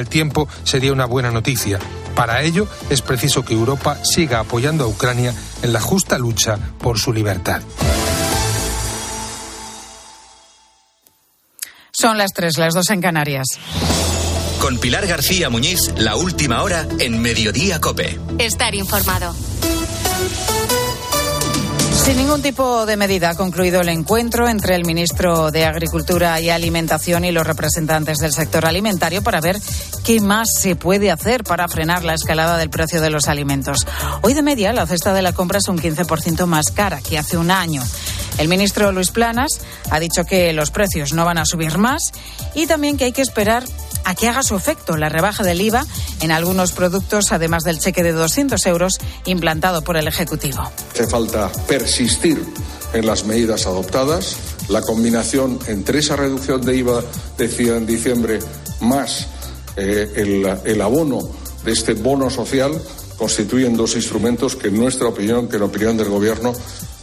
el tiempo sería una buena noticia. Para ello es preciso que Europa siga apoyando a Ucrania en la justa lucha por su libertad. Son las tres, las dos en Canarias. Con Pilar García Muñiz, la última hora en Mediodía Cope. Estar informado. Sin ningún tipo de medida ha concluido el encuentro entre el ministro de Agricultura y Alimentación y los representantes del sector alimentario para ver qué más se puede hacer para frenar la escalada del precio de los alimentos. Hoy de media la cesta de la compra es un 15% más cara que hace un año. El ministro Luis Planas ha dicho que los precios no van a subir más y también que hay que esperar a que haga su efecto la rebaja del IVA en algunos productos, además del cheque de 200 euros implantado por el Ejecutivo. Hace falta persistir en las medidas adoptadas. La combinación entre esa reducción de IVA, decía en diciembre, más eh, el, el abono de este bono social, constituyen dos instrumentos que, en nuestra opinión, que en opinión del Gobierno,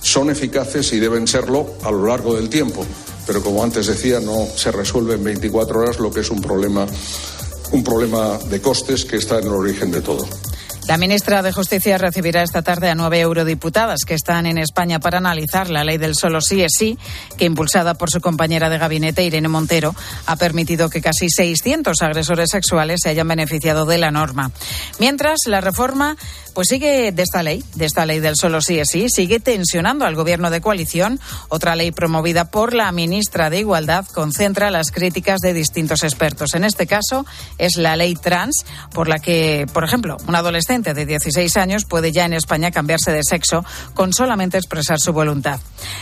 son eficaces y deben serlo a lo largo del tiempo. Pero como antes decía, no se resuelve en 24 horas lo que es un problema, un problema de costes que está en el origen de todo. La ministra de Justicia recibirá esta tarde a nueve eurodiputadas que están en España para analizar la ley del solo sí es sí, que impulsada por su compañera de gabinete, Irene Montero, ha permitido que casi 600 agresores sexuales se hayan beneficiado de la norma. Mientras, la reforma pues sigue de esta ley, de esta ley del solo sí es sí, sigue tensionando al gobierno de coalición. Otra ley promovida por la ministra de Igualdad concentra las críticas de distintos expertos. En este caso es la ley trans, por la que, por ejemplo, un adolescente de 16 años puede ya en España cambiarse de sexo con solamente expresar su voluntad.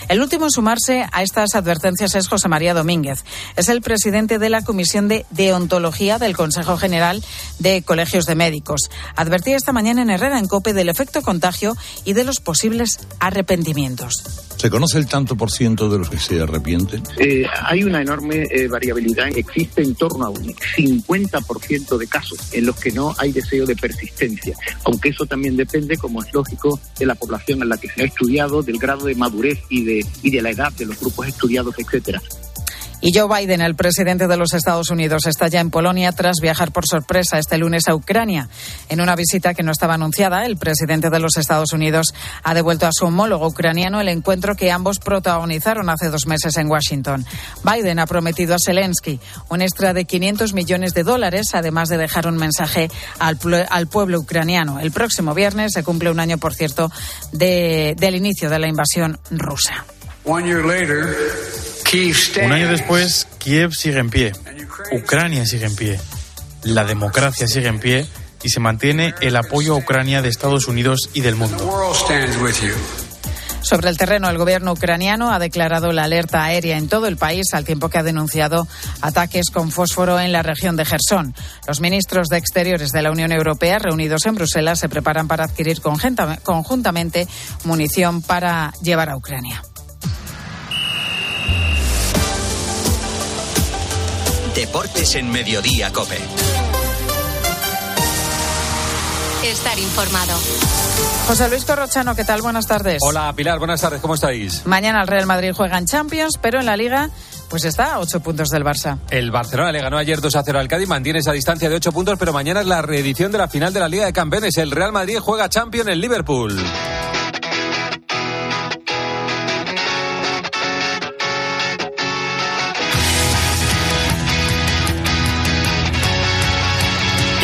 El último en sumarse a estas advertencias es José María Domínguez. Es el presidente de la Comisión de Deontología del Consejo General de Colegios de Médicos. Advertía esta mañana en Herrera en COPE del efecto contagio y de los posibles arrepentimientos. ¿Se conoce el tanto por ciento de los que se arrepienten? Eh, hay una enorme eh, variabilidad. Existe en torno a un 50% de casos en los que no hay deseo de persistencia, aunque eso también depende, como es lógico, de la población en la que se ha estudiado, del grado de madurez y de, y de la edad de los grupos estudiados, etcétera. Y Joe Biden, el presidente de los Estados Unidos, está ya en Polonia tras viajar por sorpresa este lunes a Ucrania. En una visita que no estaba anunciada, el presidente de los Estados Unidos ha devuelto a su homólogo ucraniano el encuentro que ambos protagonizaron hace dos meses en Washington. Biden ha prometido a Zelensky un extra de 500 millones de dólares, además de dejar un mensaje al, al pueblo ucraniano. El próximo viernes se cumple un año, por cierto, de, del inicio de la invasión rusa. Un año después, Kiev sigue en pie, Ucrania sigue en pie, la democracia sigue en pie y se mantiene el apoyo a Ucrania de Estados Unidos y del mundo. Sobre el terreno, el gobierno ucraniano ha declarado la alerta aérea en todo el país, al tiempo que ha denunciado ataques con fósforo en la región de Gerson. Los ministros de Exteriores de la Unión Europea, reunidos en Bruselas, se preparan para adquirir conjuntamente munición para llevar a Ucrania. Deportes en Mediodía Cope. Estar informado. José Luis Corrochano, ¿qué tal? Buenas tardes. Hola Pilar, buenas tardes, ¿cómo estáis? Mañana el Real Madrid juega en Champions, pero en la Liga pues está a ocho puntos del Barça. El Barcelona le ganó ayer 2 a 0 al Cádiz, mantiene esa distancia de ocho puntos, pero mañana es la reedición de la final de la Liga de Campeones. El Real Madrid juega Champions en Liverpool.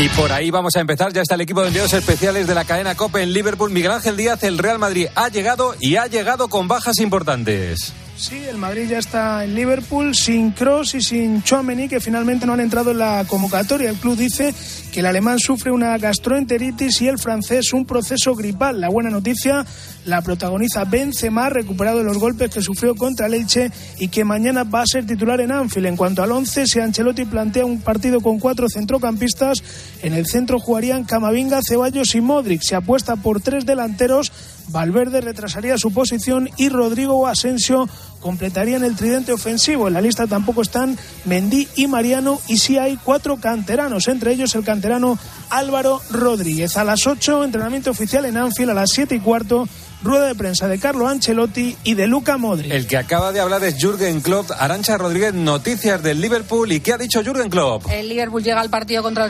Y por ahí vamos a empezar. Ya está el equipo de enviados especiales de la cadena COPE en Liverpool. Miguel Ángel Díaz, el Real Madrid ha llegado y ha llegado con bajas importantes. Sí, el Madrid ya está en Liverpool sin Cross y sin Chouameni que finalmente no han entrado en la convocatoria. El club dice que el alemán sufre una gastroenteritis y el francés un proceso gripal. La buena noticia la protagoniza Benzema, recuperado de los golpes que sufrió contra el Elche y que mañana va a ser titular en Anfield. En cuanto al 11, si Ancelotti plantea un partido con cuatro centrocampistas, en el centro jugarían Camavinga, Ceballos y Modric. Se apuesta por tres delanteros Valverde retrasaría su posición y Rodrigo Asensio completarían el tridente ofensivo. En la lista tampoco están Mendy y Mariano y sí hay cuatro canteranos, entre ellos el canterano Álvaro Rodríguez. A las 8, entrenamiento oficial en Anfield, a las siete y cuarto, rueda de prensa de Carlo Ancelotti y de Luca Modric. El que acaba de hablar es Jürgen Klopp. Arancha Rodríguez, noticias del Liverpool. ¿Y qué ha dicho Jürgen Klopp? El Liverpool llega al partido contra el